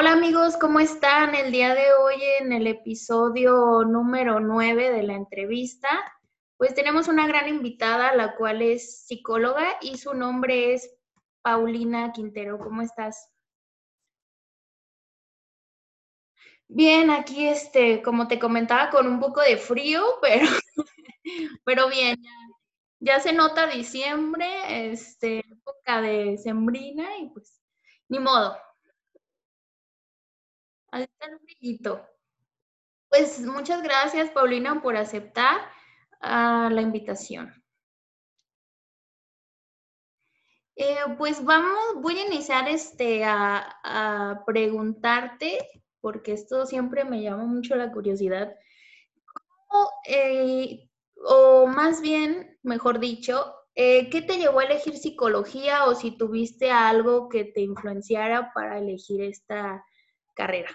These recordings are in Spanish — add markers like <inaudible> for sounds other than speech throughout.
Hola amigos, ¿cómo están? El día de hoy en el episodio número 9 de la entrevista, pues tenemos una gran invitada, la cual es psicóloga y su nombre es Paulina Quintero. ¿Cómo estás? Bien, aquí este, como te comentaba, con un poco de frío, <laughs> pero, pero bien, ya, ya se nota diciembre, este, época de sembrina y pues ni modo, Pues muchas gracias, Paulina, por aceptar ah, la invitación. Eh, pues vamos, voy a iniciar este, a, a preguntarte, porque esto siempre me llama mucho la curiosidad, ¿cómo, eh, o más bien, mejor dicho, eh, ¿qué te llevó a elegir psicología o si tuviste algo que te influenciara para elegir esta carrera?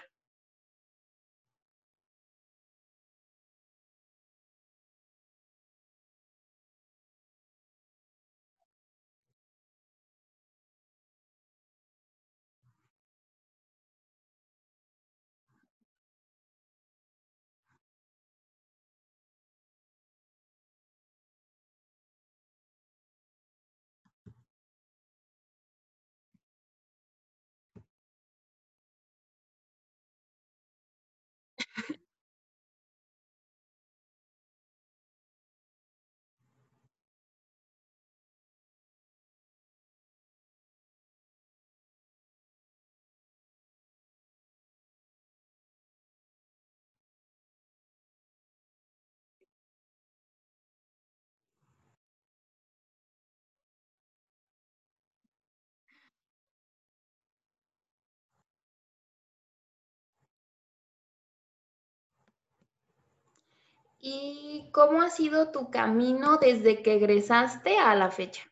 ¿Y cómo ha sido tu camino desde que egresaste a la fecha?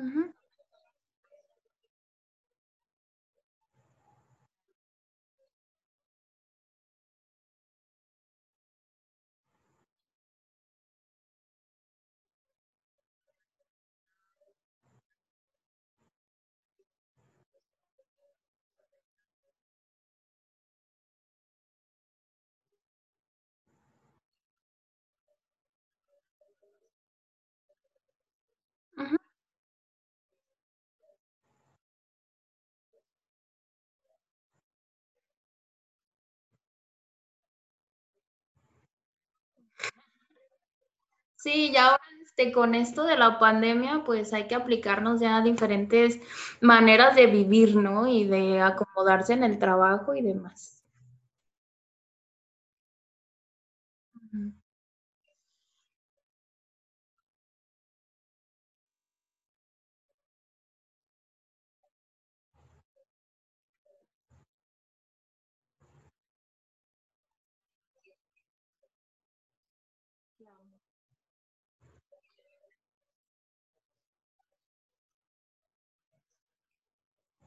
Ujú. Sí, ya este, con esto de la pandemia, pues hay que aplicarnos ya diferentes maneras de vivir, ¿no? Y de acomodarse en el trabajo y demás.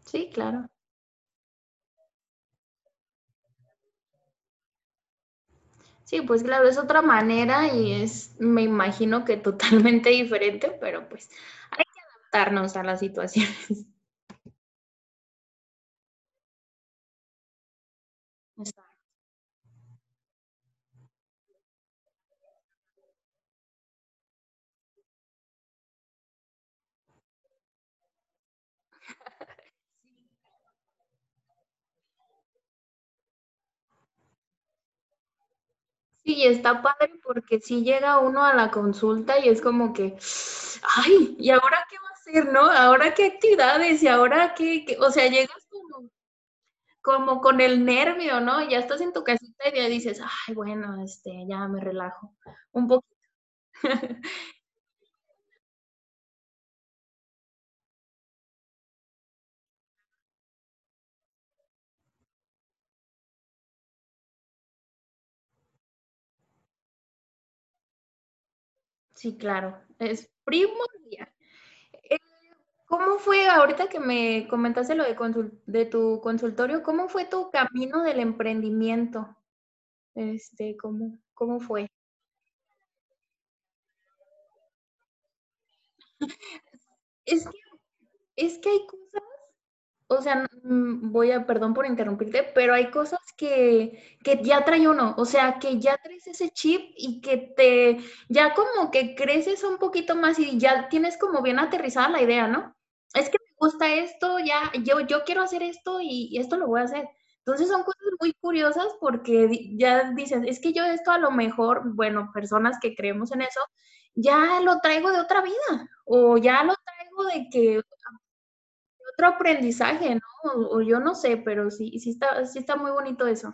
Sí, claro. Sí, pues claro, es otra manera y es, me imagino que totalmente <laughs> diferente, pero pues hay que adaptarnos a las situaciones. Exacto. Sí, está padre porque si llega uno a la consulta y es como que, ay, ¿y ahora qué va a hacer, no? ¿Ahora qué actividades? ¿Y ahora qué? O sea, llegas como, como con el nervio, ¿no? Ya estás en tu casita y ya dices, ay, bueno, este, ya me relajo un poco. <laughs> Sí, claro, es primordial. Eh, ¿cómo fue ahorita que me comentaste lo de de tu consultorio, cómo fue tu camino del emprendimiento? Este, ¿cómo cómo fue? <laughs> Es que es que hay o sea, mm, voy a perdón por interrumpirte, pero hay cosas que que ya trae uno, o sea, que ya traes ese chip y que te ya como que creces un poquito más y ya tienes como bien aterrizada la idea, ¿no? Es que me gusta esto, ya yo yo quiero hacer esto y esto lo voy a hacer. Entonces, son cosas muy curiosas porque ya dices: "Es que yo esto a lo mejor", bueno, personas que creemos en eso, ya lo traigo de otra vida, o ya lo traigo de que otro aprendizaje, ¿no? O yo no sé, pero sí sí está sí está muy bonito eso.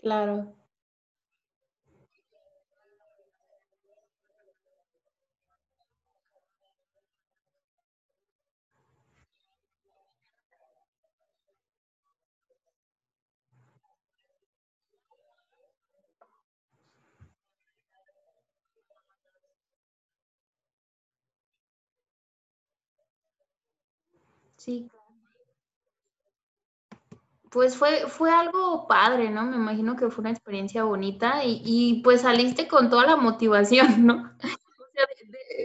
Claro. Sí. Pues fue fue algo padre, ¿no? Me imagino que fue una experiencia bonita y y, pues, saliste con toda la motivación, ¿no? <laughs> O sea,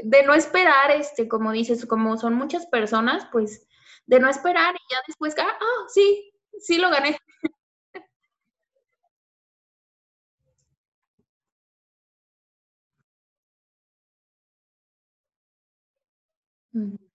de no esperar, este, como dices, como son muchas personas, pues, de no esperar y ya después, ah ah, sí, sí lo gané. Ujú. <laughs>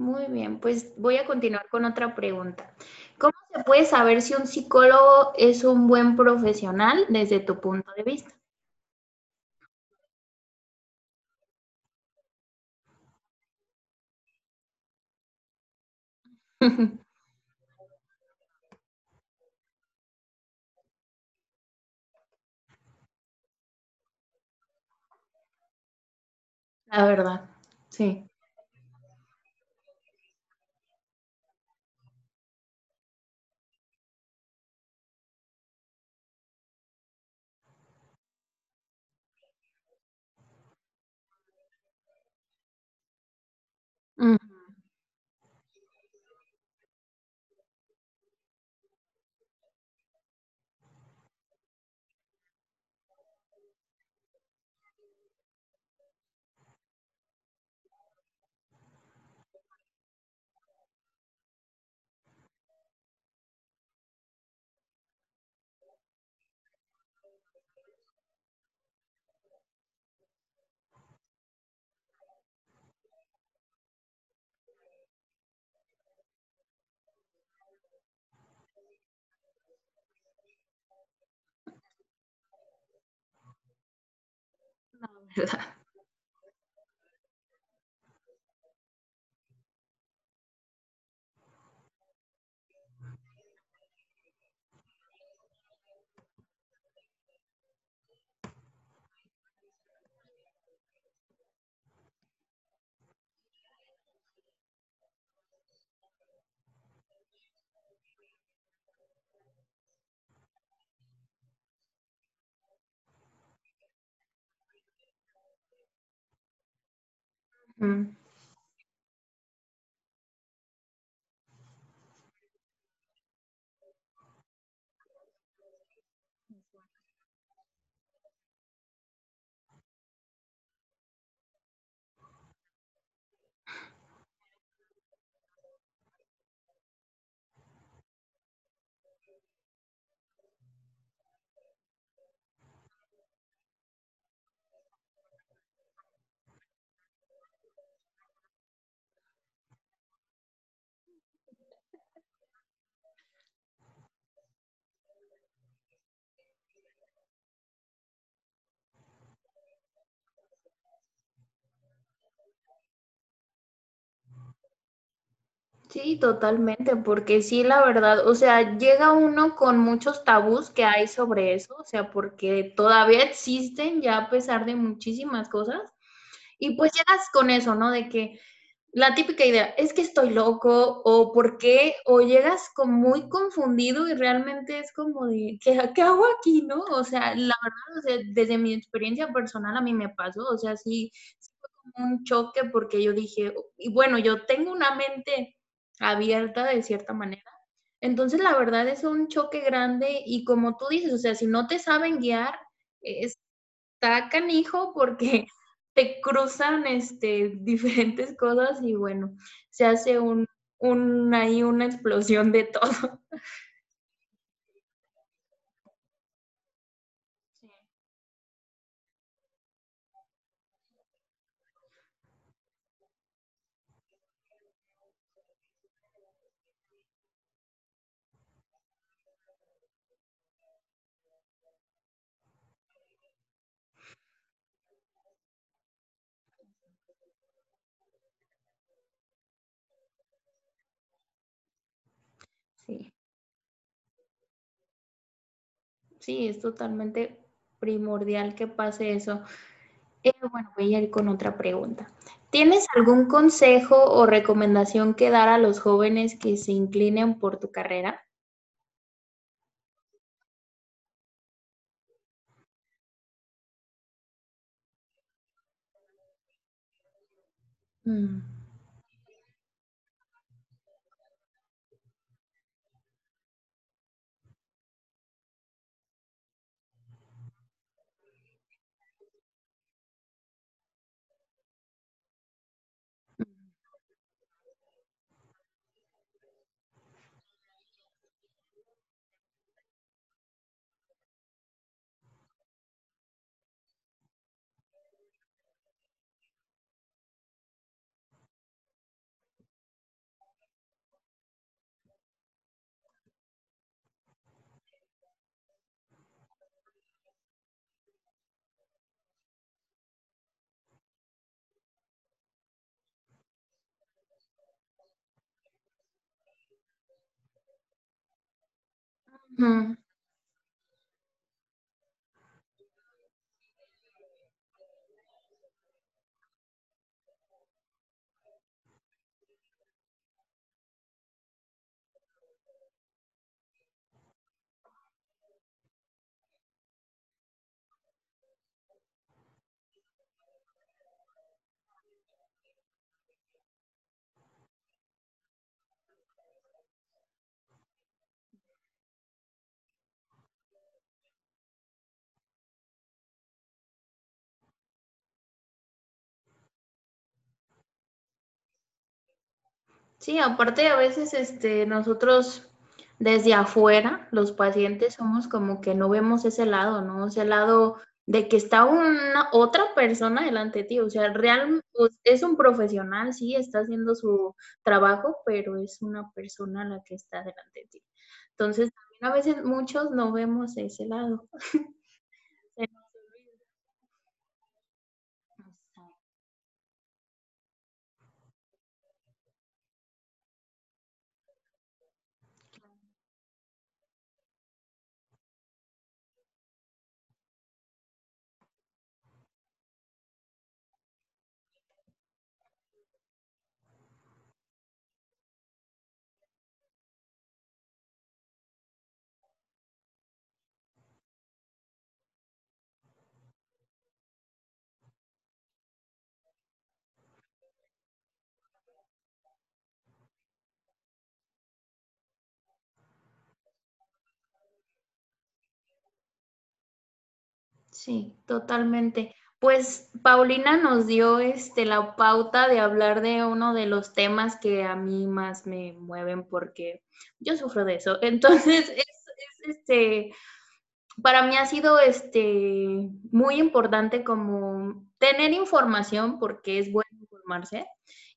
Muy bien, pues, voy a continuar con otra pregunta. ¿Cómo se puede saber si un psicólogo es un buen profesional desde tu punto de vista? <laughs> La verdad, sí. Mhm. Ujú. La verdad. Mm. Sí, totalmente, porque sí, la verdad, o sea, llega uno con muchos tabús que hay sobre eso, o sea, porque todavía existen ya a pesar de muchísimas cosas, y pues llegas con eso, ¿no? De que la típica idea, es que estoy loco, o por qué, o llegas como muy confundido y realmente es como de, ¿qué, qué hago aquí, no? O sea, la verdad, o sea, desde mi experiencia personal a mí me pasó, o sea, sí, sí fue como un choque porque yo dije, y bueno, yo tengo una mente abierta de cierta manera. Entonces, la verdad es un choque grande y como tú dices, o sea, si no te saben guiar, está canijo porque <laughs> te cruzan este, diferentes cosas y bueno, se hace un, un, ahí una explosión de todo. <laughs> Sí, sí, sí, es totalmente primordial que pase eso. Eh, bueno, voy a ir con otra pregunta. ¿Tienes algún consejo o recomendación que dar a los jóvenes que se inclinen por tu carrera? Mm, ujú. Sí, aparte a veces este, nosotros desde afuera, los pacientes somos como que no vemos ese lado, ¿no? Ese lado de que está una otra persona delante de ti, o sea, real, es un profesional, sí, está haciendo su trabajo, pero es una persona la que está delante de ti. Entonces, también a veces muchos no vemos ese lado. <laughs> Sí, totalmente. Pues Paulina nos dio este, la pauta de hablar de uno de los temas que a mí más me mueven porque yo sufro de eso. <laughs> Entonces, es, es, este, para mí ha sido este, muy importante como tener información porque es bueno informarse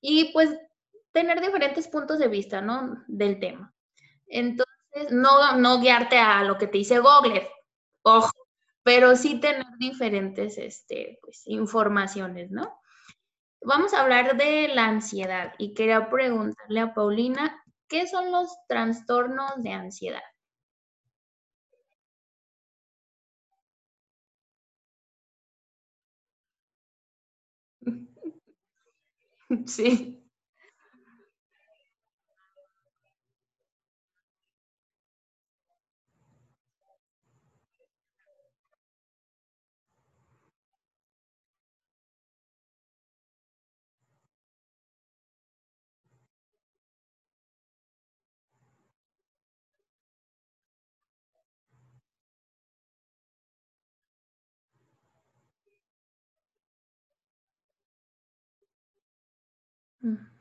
y pues tener diferentes puntos de vista, ¿no? Del tema. Entonces, no, no guiarte a lo que te dice Google, ojo, pero sí tener diferentes este, pues, informaciones, ¿no? Vamos a hablar de la ansiedad y quería preguntarle a Paulina, ¿qué son los trastornos de ansiedad? <laughs> Sí. Mm,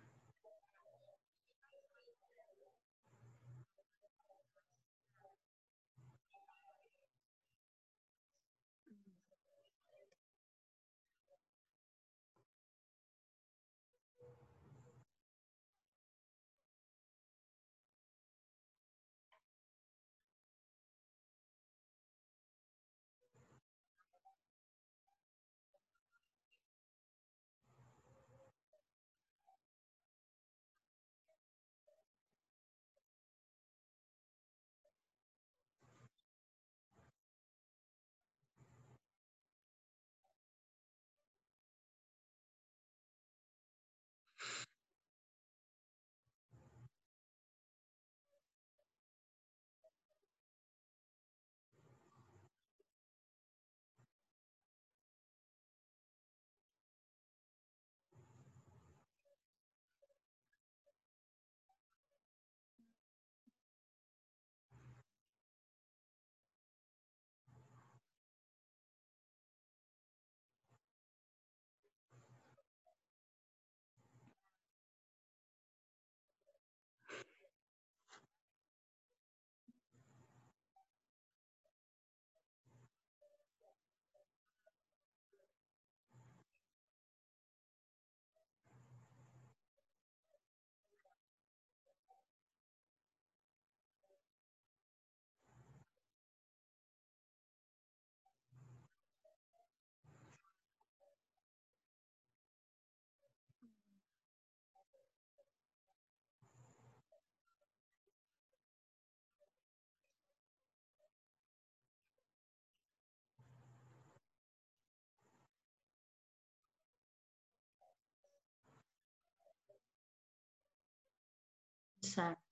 Exacto.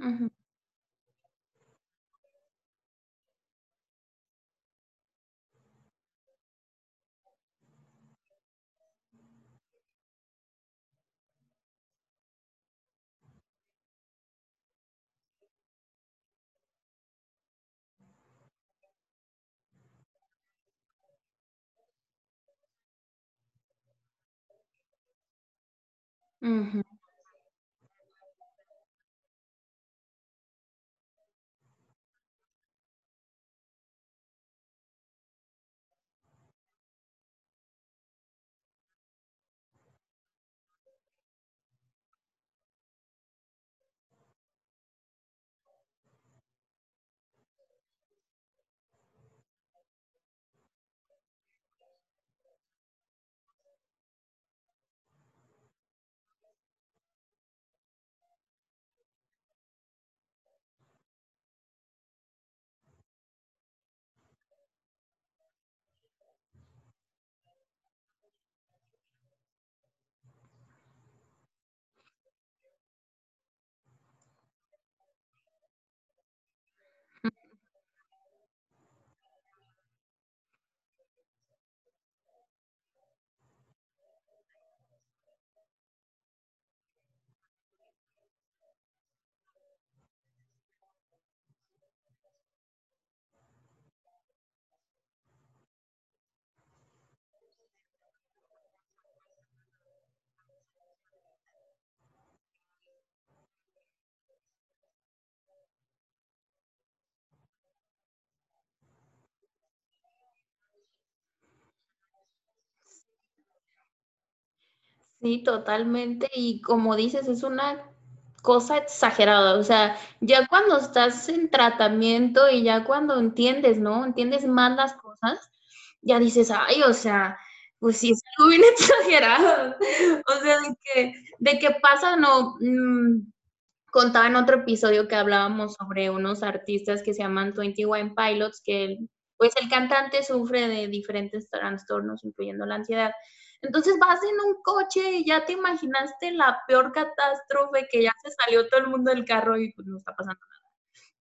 Ujú, ujú, Sí, totalmente. Y como dices, es una cosa exagerada. O sea, ya cuando estás en tratamiento y ya cuando entiendes, ¿no? Entiendes más las cosas, ya dices, ay, o sea, pues sí es algo bien <laughs> exagerado. O sea, de que, de que pasa, no. Mm, contaba en otro episodio que hablábamos sobre unos artistas que se llaman Twenty One Pilots, que pues el cantante sufre de diferentes trastornos, incluyendo la ansiedad. Entonces vas en un coche y ya te imaginaste la peor catástrofe que ya se salió todo el mundo del carro y pues no está pasando nada.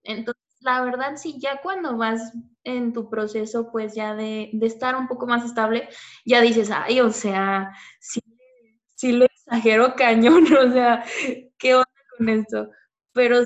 Entonces, la verdad, sí, ya cuando vas en tu proceso, pues ya de, de estar un poco más estable, ya dices, ay, o sea, sí, sí le exagero cañón, <laughs> o sea, ¿qué onda con esto? Pero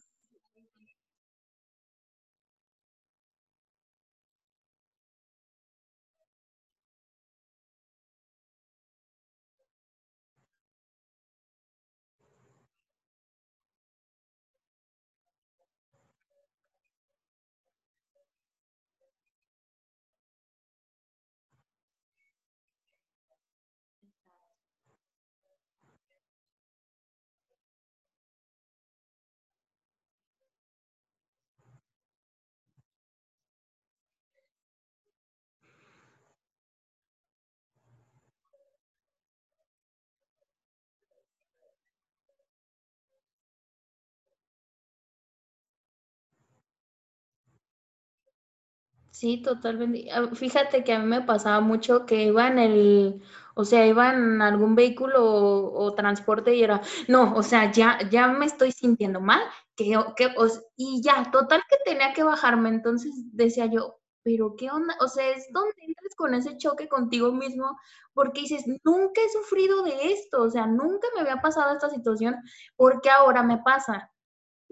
Sí, totalmente. Ah, fíjate que a mí me pasaba mucho que iba en el, o sea, iba en algún vehículo o, transporte y era, no, o sea, ya, ya me estoy sintiendo mal, que, que, y ya, total que tenía que bajarme. Entonces decía yo, pero qué onda, o sea, es donde entras con ese choque contigo mismo, porque dices, nunca he sufrido de esto, o sea, nunca me había pasado esta situación, ¿por qué ahora me pasa?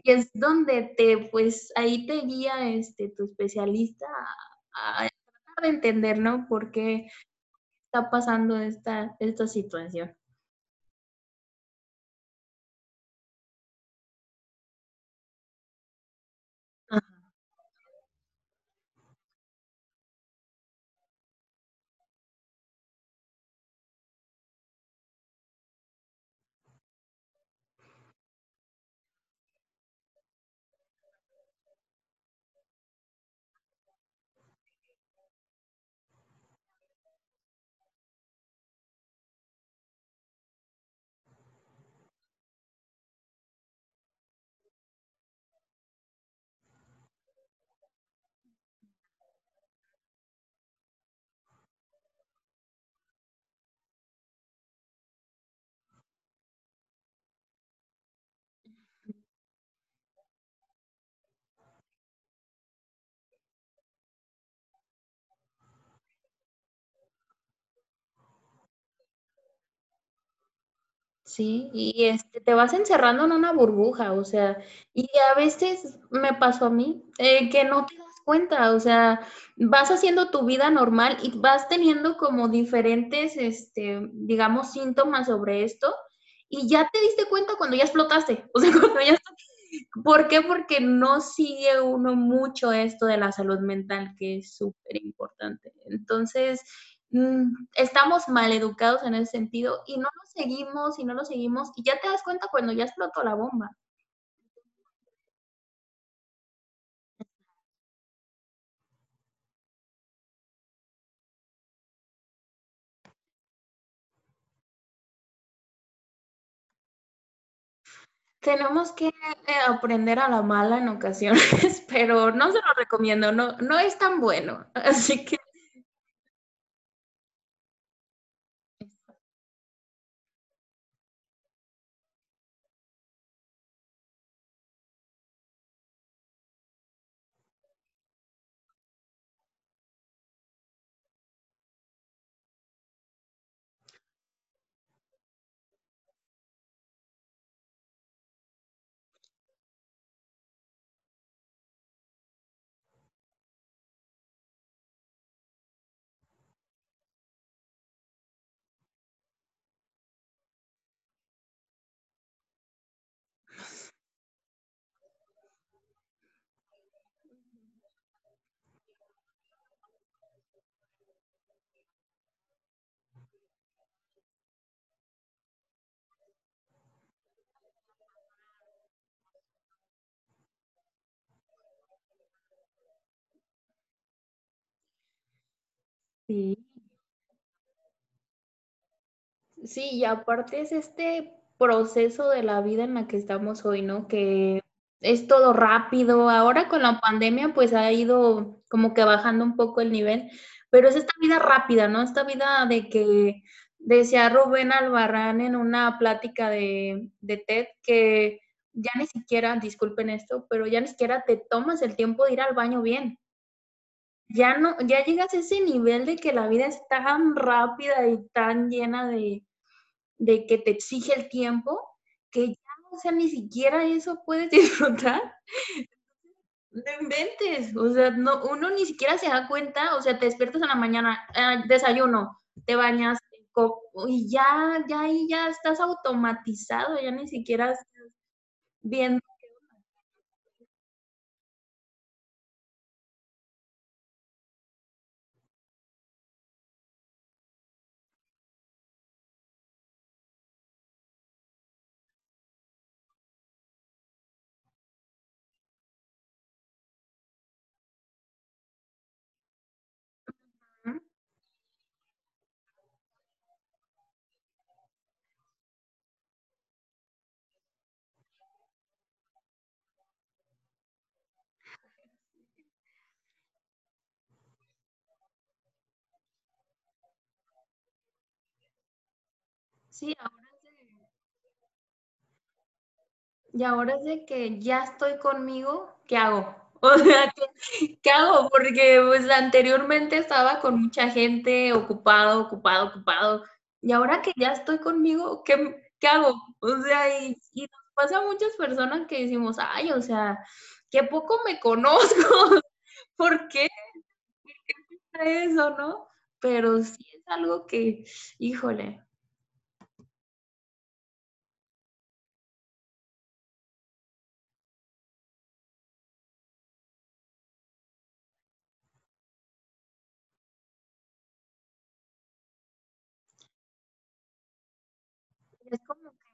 Y es donde te, pues, ahí te guía, este, tu especialista a a tratar de entender, ¿no? Por qué está pasando esta esta situación. Sí, y, este, te vas encerrando en una burbuja, o sea, y a veces me pasó a mí, eh, que no te das cuenta, o sea, vas haciendo tu vida normal y vas teniendo como diferentes, este, digamos, síntomas sobre esto, y ya te diste cuenta cuando ya explotaste, <laughs> o sea, cuando ya ¿Por qué? Porque no sigue uno mucho esto de la salud mental, que es súper importante. Entonces, estamos mal educados en ese sentido y no lo seguimos y no lo seguimos y ya te das cuenta cuando ya explotó la bomba. Tenemos que, eh, aprender a la mala en ocasiones, <laughs> pero no se lo recomiendo, no no es tan bueno. <laughs> Así que Sí. Sí, y aparte es este proceso de la vida en la que estamos hoy, ¿no? Que es todo rápido. Ahora con la pandemia, pues ha ido como que bajando un poco el nivel, pero es esta vida rápida, ¿no? Esta vida de que decía Rubén Albarrán en una plática de, de TED que ya ni siquiera, disculpen esto, pero ya ni siquiera te tomas el tiempo de ir al baño bien. Ya no, ya llegas a ese nivel de que la vida es tan rápida y tan llena de, de que te exige el tiempo, que ya, o sea, ni siquiera eso puedes <laughs> disfrutar. No inventes, o sea, no, uno ni siquiera se da cuenta, o sea, te despiertas en la mañana, ah, desayuno, te bañas, y ya, ya ahí ya estás automatizado, ya ni siquiera estás viendo. Sí, ahora es de, y ahora es de que ya estoy conmigo, ¿qué hago? <laughs> O sea, ¿qué, qué hago? Porque pues anteriormente estaba con mucha gente, ocupado, ocupado, ocupado, y ahora que ya estoy conmigo, ¿qué, qué hago? O sea, y, y nos pasa a muchas personas que decimos, ay, o sea, qué poco me conozco, <laughs> ¿por qué eso, no? Pero sí es algo que, híjole, es como que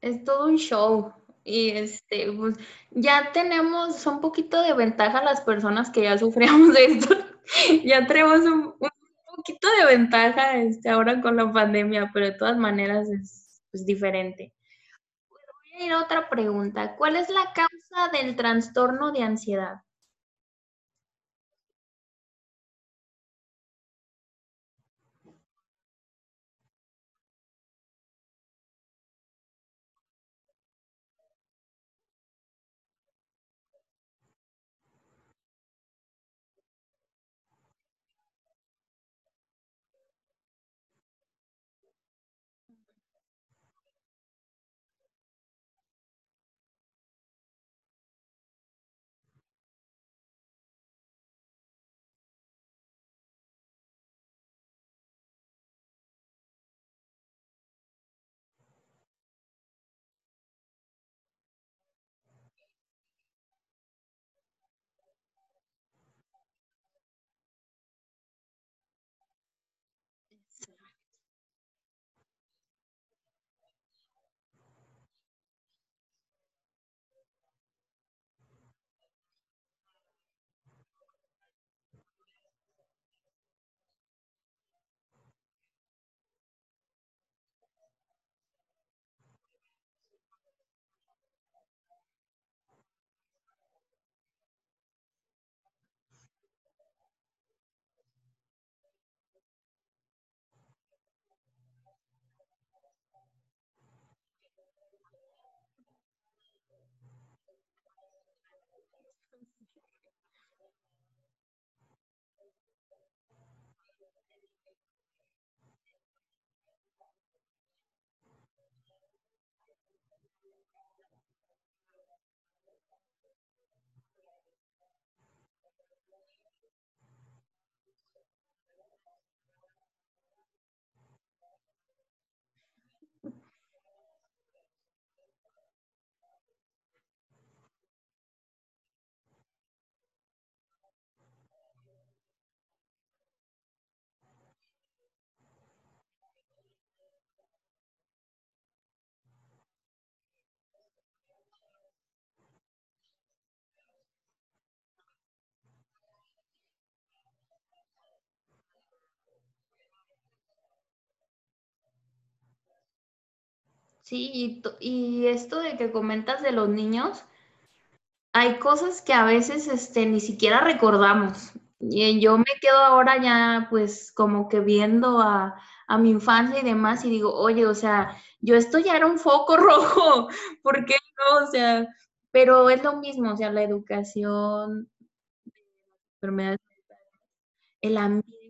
Es todo un show. Y este, pues ya tenemos un poquito de ventaja las personas que ya <laughs> sufríamos de esto. Ya tenemos un, un poquito de ventaja este, ahora con la pandemia, pero de todas maneras es pues, diferente. Voy a ir a otra pregunta. ¿Cuál es la causa del trastorno de ansiedad? Sí, y, y esto de que comentas de los niños, hay cosas que a veces este, ni siquiera recordamos. Y yo me quedo ahora ya pues como que viendo a, a mi infancia y demás y digo, oye, o sea, yo esto ya era un foco <laughs> rojo, ¿por qué no? O sea, pero es lo mismo, o sea, la educación, enfermedades, el ambiente,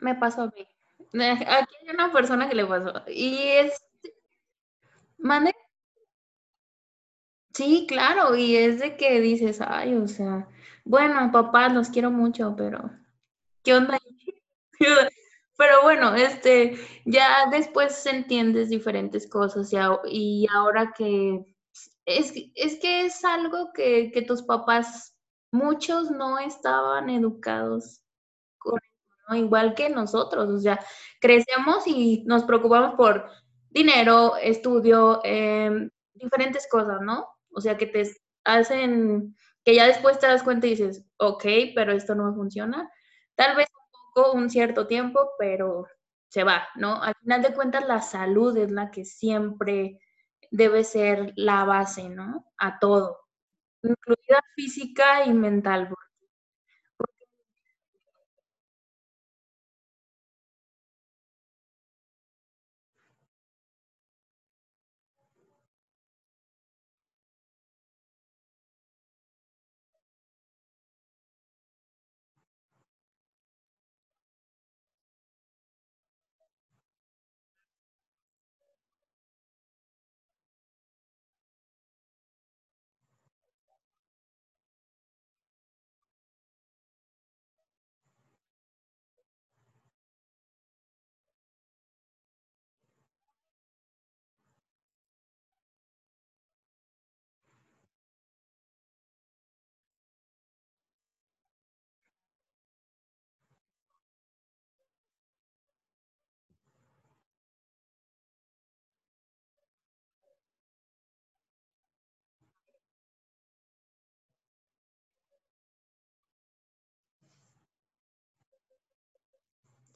me pasó a mí. <laughs> Aquí hay una persona que le pasó. Y es, mande, sí, claro, y es de que dices, ay, o sea, bueno, papá, los quiero mucho, pero ¿qué onda? <laughs> Pero bueno, este, ya después entiendes diferentes cosas y, y ahora que es, es que es algo que, que tus papás, muchos no estaban educados ¿no? Igual que nosotros, o sea, crecemos y nos preocupamos por dinero, estudio, em, diferentes cosas, ¿no? O sea, que te hacen, que ya después te das cuenta y dices, ok, pero esto no funciona. Tal vez un poco, un cierto tiempo, pero se va, ¿no? Al final de cuentas, la salud es la que siempre debe ser la base, ¿no? A todo, incluida física y mental.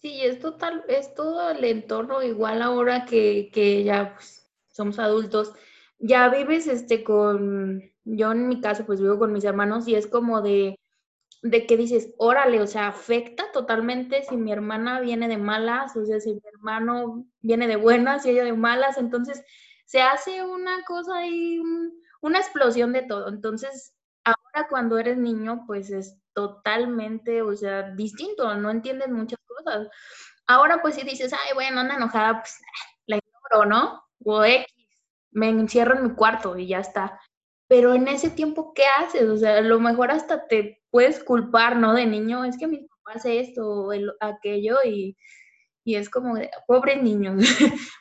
Sí, es total, es todo el entorno igual ahora que, que ya pues, somos adultos. Ya vives este con, yo en mi caso pues vivo con mis hermanos y es como de, de que dices, órale, o sea, afecta totalmente si mi hermana viene de malas, o sea, si mi hermano viene de buenas y ella de malas, entonces se hace una cosa y una explosión de todo. Entonces, ahora cuando eres niño, pues es totalmente, o sea, distinto, no entiendes muchas cosas. Ahora pues si dices, ay, bueno, anda enojada, pues <laughs> la ignoro, ¿no? O X, me encierro en mi cuarto y ya está. Pero en ese tiempo, ¿qué haces? O sea, a lo mejor hasta te puedes culpar, ¿no? De niño, es que mi papá hace esto o el- aquello y, y es como, de, pobre niño, <laughs>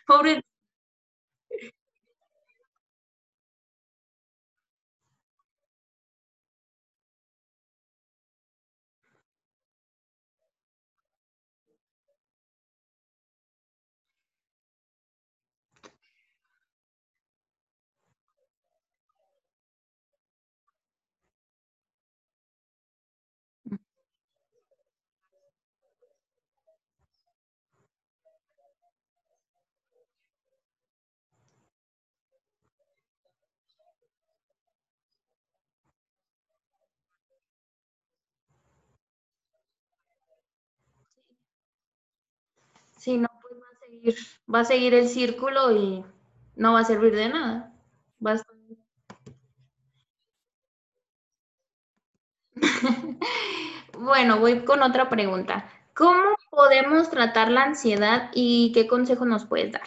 Sí, no, pues va a seguir, va a seguir el círculo y no va a servir de nada. <laughs> Bueno, voy con otra pregunta. ¿Cómo podemos tratar la ansiedad y qué consejo nos puedes dar?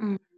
Mm.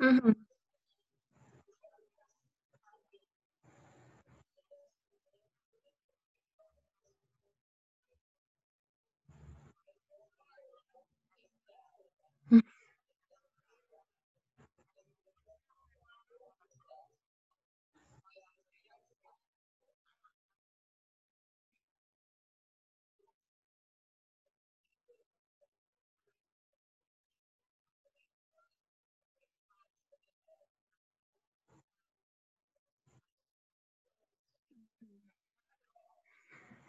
Mm.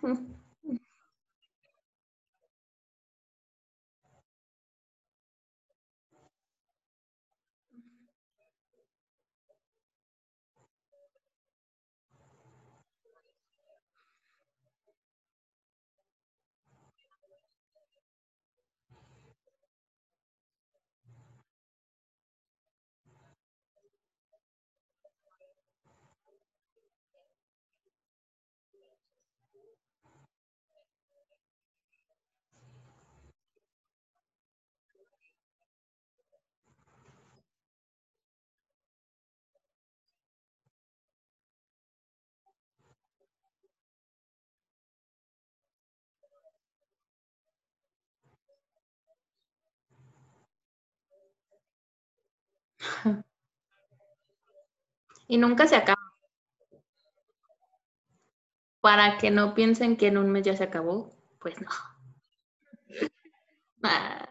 Ujú. <laughs> Y nunca se acaba. Para que no piensen que en un mes ya se acabó, pues no. <laughs> Ah,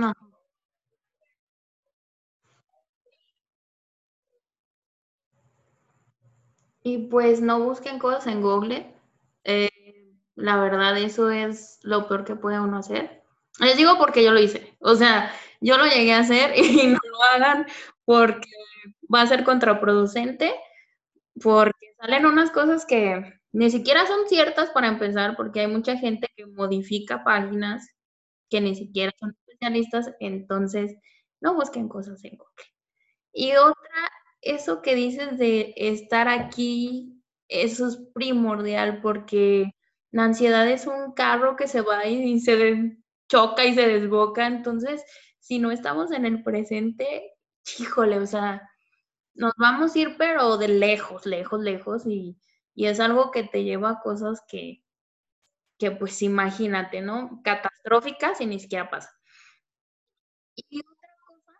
no. Y pues no busquen cosas en Google. Eh, la verdad, eso es lo peor que puede uno hacer. Les digo porque yo lo hice. O sea, yo lo llegué a hacer <laughs> y no lo hagan porque va a ser contraproducente, porque salen unas cosas que ni siquiera son ciertas para empezar, porque hay mucha gente que modifica páginas que ni siquiera son especialistas, entonces no busquen cosas en Google. Y otra, eso que dices de estar aquí, eso es primordial porque la ansiedad es un carro que se va y se choca y se desboca, entonces si no estamos en el presente, híjole, o sea, nos vamos a ir, pero de lejos, lejos, lejos, y y es algo que te lleva a cosas que que, pues, imagínate, ¿no? Catastróficas y ni siquiera pasan. Y otra cosa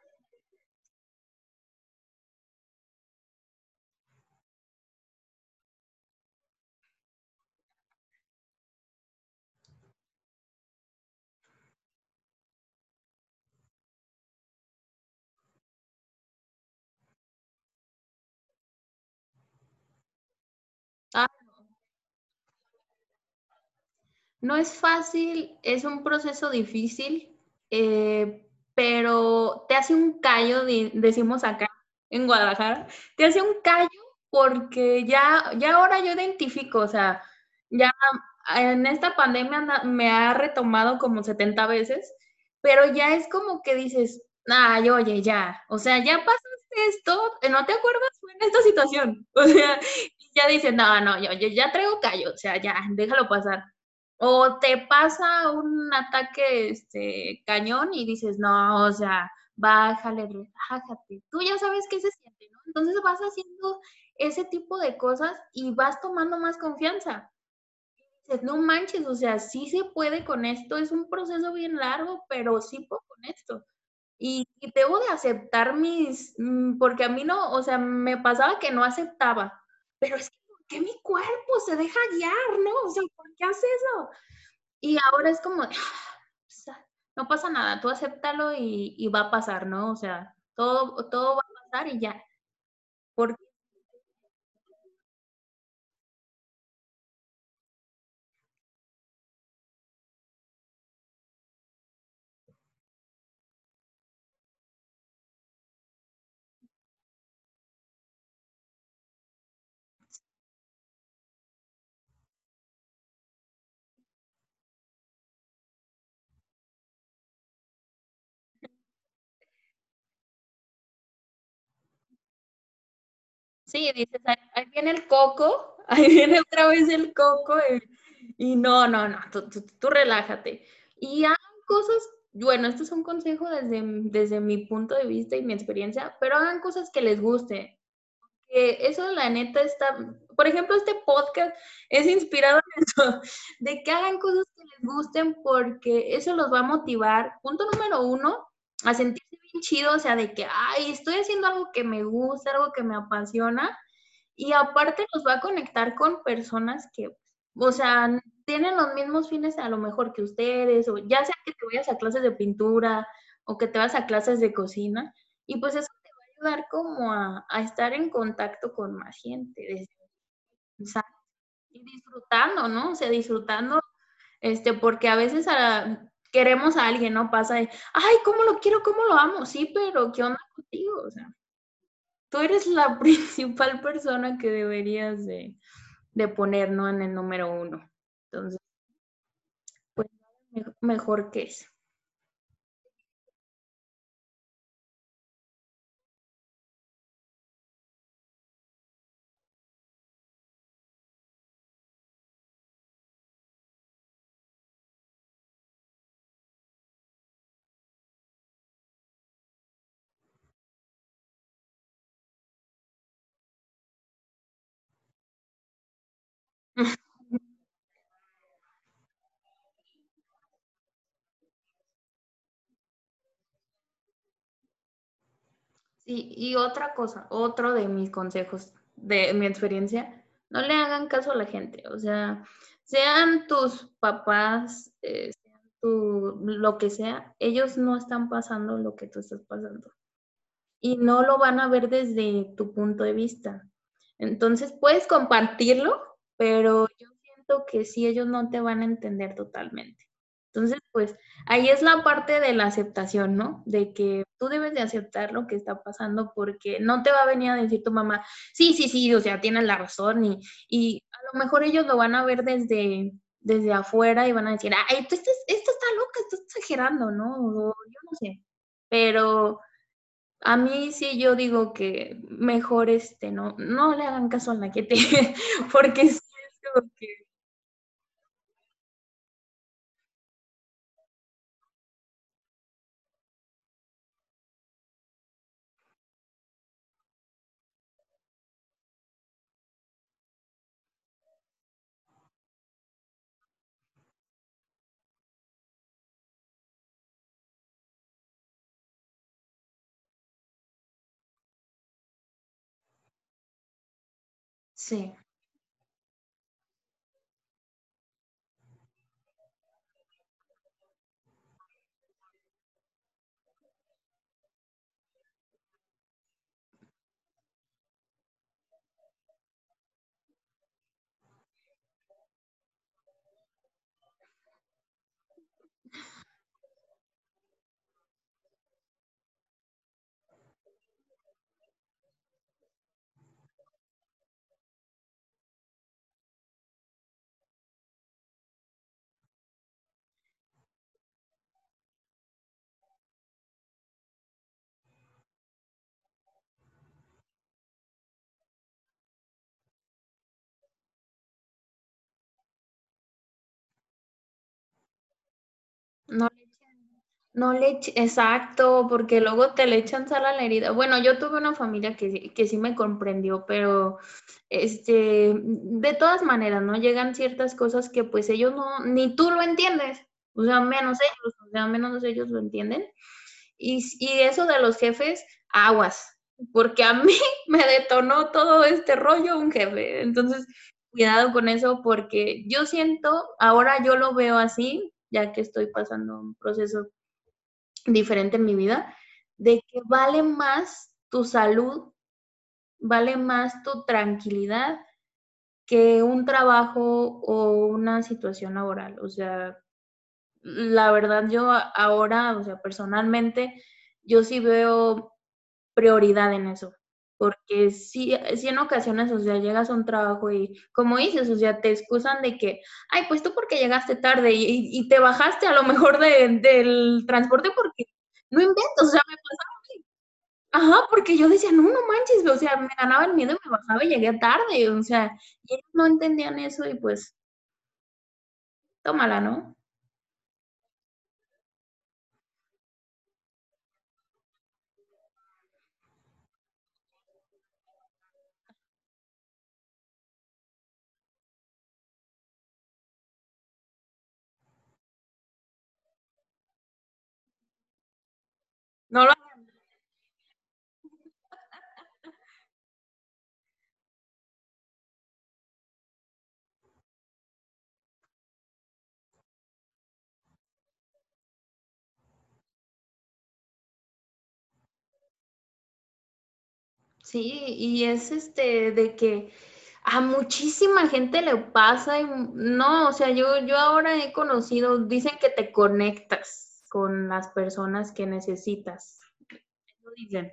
ah, no es fácil, es un proceso difícil, eh, pero te hace un callo, decimos acá en Guadalajara, te hace un callo porque ya ya ahora yo identifico, o sea, ya en esta pandemia me ha retomado como 70 veces, pero ya es como que dices: "Ay, oye, ya, o sea, ya pasaste esto, ¿no te acuerdas? Fue en esta situación". <laughs> O sea, ya dices: "No, no, yo yo ya traigo callo, o sea, ya, déjalo pasar". O te pasa un ataque, este, cañón y dices: "No, o sea, bájale, relájate". Tú ya sabes qué se siente, ¿no? Entonces vas haciendo ese tipo de cosas y vas tomando más confianza. Dices: "No manches, o sea, sí se puede con esto, es un proceso bien largo, pero sí puedo con esto". Y debo de aceptar mis mm, porque a mí no, o sea, me pasaba que no aceptaba, pero es que, ¿por qué mi cuerpo se deja guiar, no? O sea, ¿por qué hace eso? Y ahora es como, sea, no pasa nada, tú acéptalo y y va a pasar, ¿no? O sea, todo todo va a pasar y ya. Porque sí, dices: "Ahí ahí viene el coco, <laughs> ahí viene otra vez el coco", y y no, no, no, tú tú tú relájate. Y hagan cosas bueno, esto es un consejo desde desde mi punto de vista y mi experiencia, pero hagan cosas que les guste. Eso la neta está por ejemplo, este podcast es inspirado en eso, <laughs> de que hagan cosas que les gusten, porque eso los va a motivar, punto número uno, a sentirse chido, o sea, de que: "Ay, estoy haciendo algo que me gusta, algo que me apasiona", y aparte los va a conectar con personas que, o sea, tienen los mismos fines a lo mejor que ustedes, o ya sea que te vayas a clases de pintura, o que te vas a clases de cocina, y pues eso te va a ayudar como a a estar en contacto con más gente, des exacto, y disfrutando, ¿no? O sea, disfrutando, este, porque a veces, ah, queremos a alguien, ¿no? Pasa de: "Ay, cómo lo quiero, cómo lo amo". Sí, pero ¿qué onda contigo? O sea, tú eres la <laughs> principal persona que deberías de de poner, ¿no? En el número uno. Entonces, pues, mejo mejor que eso. Sí, y otra cosa, otro de mis consejos, de mi experiencia, no le hagan caso a la gente, o sea, sean tus papás, eh, sean tu lo que sea, ellos no están pasando lo que tú estás pasando, y no lo van a ver desde tu punto de vista. Entonces, puedes compartirlo, pero yo siento que sí, ellos no te van a entender totalmente. Entonces, pues, ahí es la parte de la aceptación, ¿no? De que tú debes de aceptar lo que está pasando, porque no te va a venir a decir tu mamá: "Sí, sí, sí, o sea, tienes la razón", y y a lo mejor ellos lo van a ver desde desde afuera y van a decir: "Ay, esta está loca, estás exagerando", ¿no? O yo no sé. Pero a mí sí, yo digo que mejor, este, no no le hagan caso a la gente, <laughs> porque sí es como que Sí. No le echen no le eche exacto, porque luego te le echan sal a la herida. Bueno, yo tuve una familia que que sí me comprendió, pero, este, de todas maneras, ¿no? Llegan ciertas cosas que, pues, ellos no ni tú lo entiendes, o sea, menos ellos, o sea, menos ellos lo entienden. Y y eso de los jefes, aguas, porque a <laughs> mí me detonó todo este rollo un jefe. Entonces, cuidado con eso, porque yo siento, ahora yo lo veo así, ya que estoy pasando un proceso diferente en mi vida, de que vale más tu salud, vale más tu tranquilidad que un trabajo o una situación laboral. O sea, la verdad, yo ahora, o sea, personalmente, yo sí veo prioridad en eso, porque sí sí en ocasiones, o sea, llegas a un trabajo y, como dices, o sea, te excusan de que: "Ay, pues tú porque llegaste tarde y y te bajaste a lo mejor de del transporte porque" no inventes, o sea, me pasaba. Ajá, porque yo decía: "No, no manches", o sea, me ganaba el miedo y me bajaba y llegué tarde, o sea, y ellos no entendían eso y, pues tómala, ¿no? No lo. Sí, y es, este, de que a muchísima gente le pasa y, no, o sea, yo yo ahora he conocido dicen que te conectas con las personas que necesitas, dicen.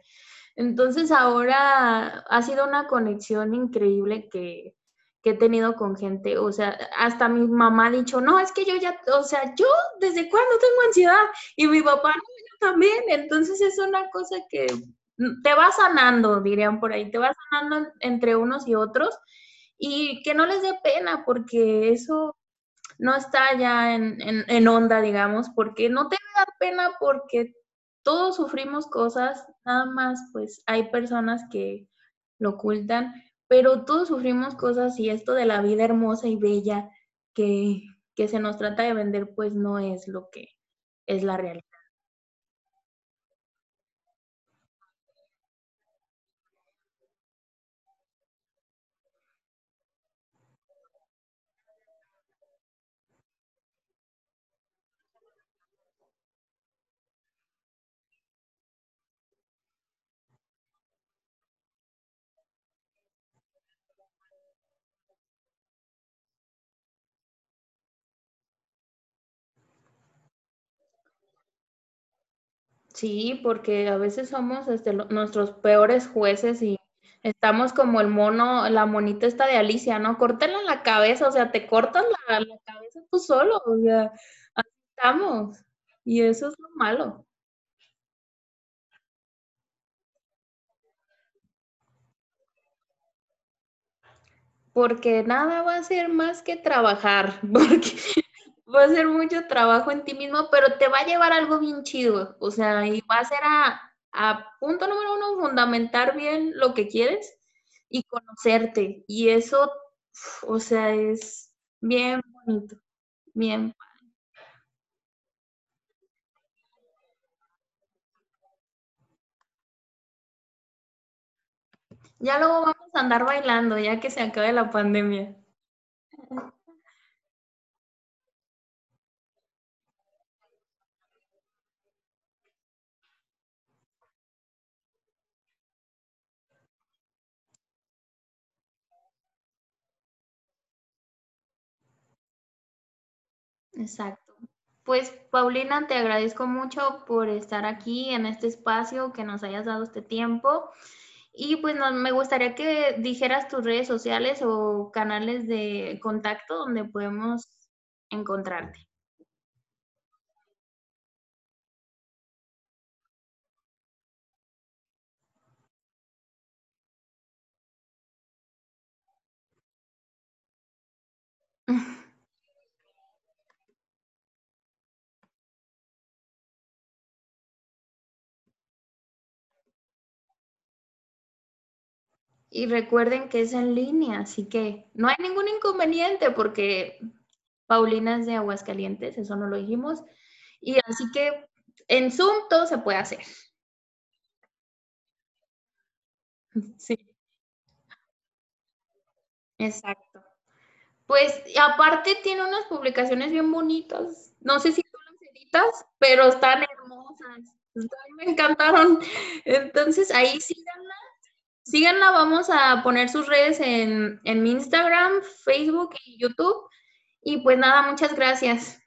Entonces, ahora ha sido una conexión increíble que he tenido con gente, o sea, hasta mi mamá ha dicho: "No, es que yo ya, o sea, yo, ¿desde cuándo tengo ansiedad?". Y mi papá: "No, yo también". Entonces, es una cosa que, te va sanando, dirían por ahí, te va sanando entre unos y otros, y que no les dé pena, porque eso no está ya en en en onda, digamos, porque no te dar pena, porque todos sufrimos cosas, nada más, pues, hay personas que lo ocultan, pero todos sufrimos cosas, y esto de la vida hermosa y bella que que se nos trata de vender, pues, no es lo que es la realidad. Sí, porque a veces somos, este, nuestros peores jueces y estamos como el mono la monita esta de Alicia, ¿no? Córtenle la cabeza, o sea, te cortas la la cabeza tú solo, o sea, así estamos, y eso es lo malo. Porque nada va a ser más que trabajar, <laughs> porque va a ser mucho trabajo en ti mismo, pero te va a llevar algo bien chido, o sea, y va a ser a a punto número 1, fundamentar bien lo que quieres y conocerte, y eso, o sea, es bien bonito, bien. Ya luego vamos a andar bailando, ya que se acabe la pandemia. Exacto. Pues, Paulina, te agradezco mucho por estar aquí en este espacio, que nos hayas dado este tiempo. Y pues me gustaría que dijeras tus redes sociales o canales de contacto donde podemos encontrarte. <laughs> Y recuerden que es en línea, así que no hay ningún inconveniente porque Paulina es de Aguascalientes, eso no lo dijimos. Y así que en Zoom todo se puede hacer. <laughs> Sí, exacto. Pues aparte tiene unas publicaciones bien bonitas. No sé si tú las editas, pero están hermosas. A mí me encantaron. Entonces ahí síganla. Síganla, vamos a poner sus redes en, en mi Instagram, Facebook y YouTube. Y pues nada, muchas gracias.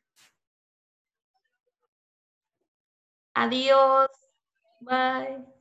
Adiós. Bye.